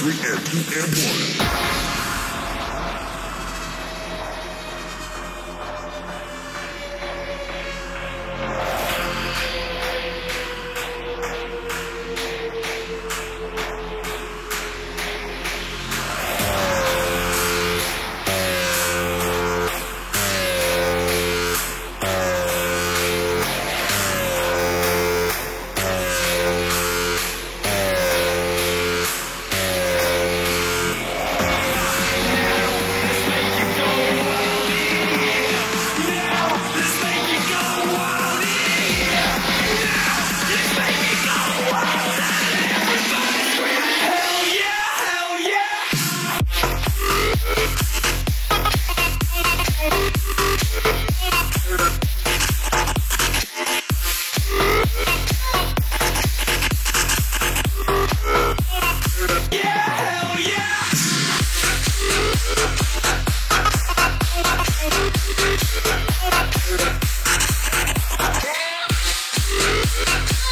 three, and two, and one. Uh.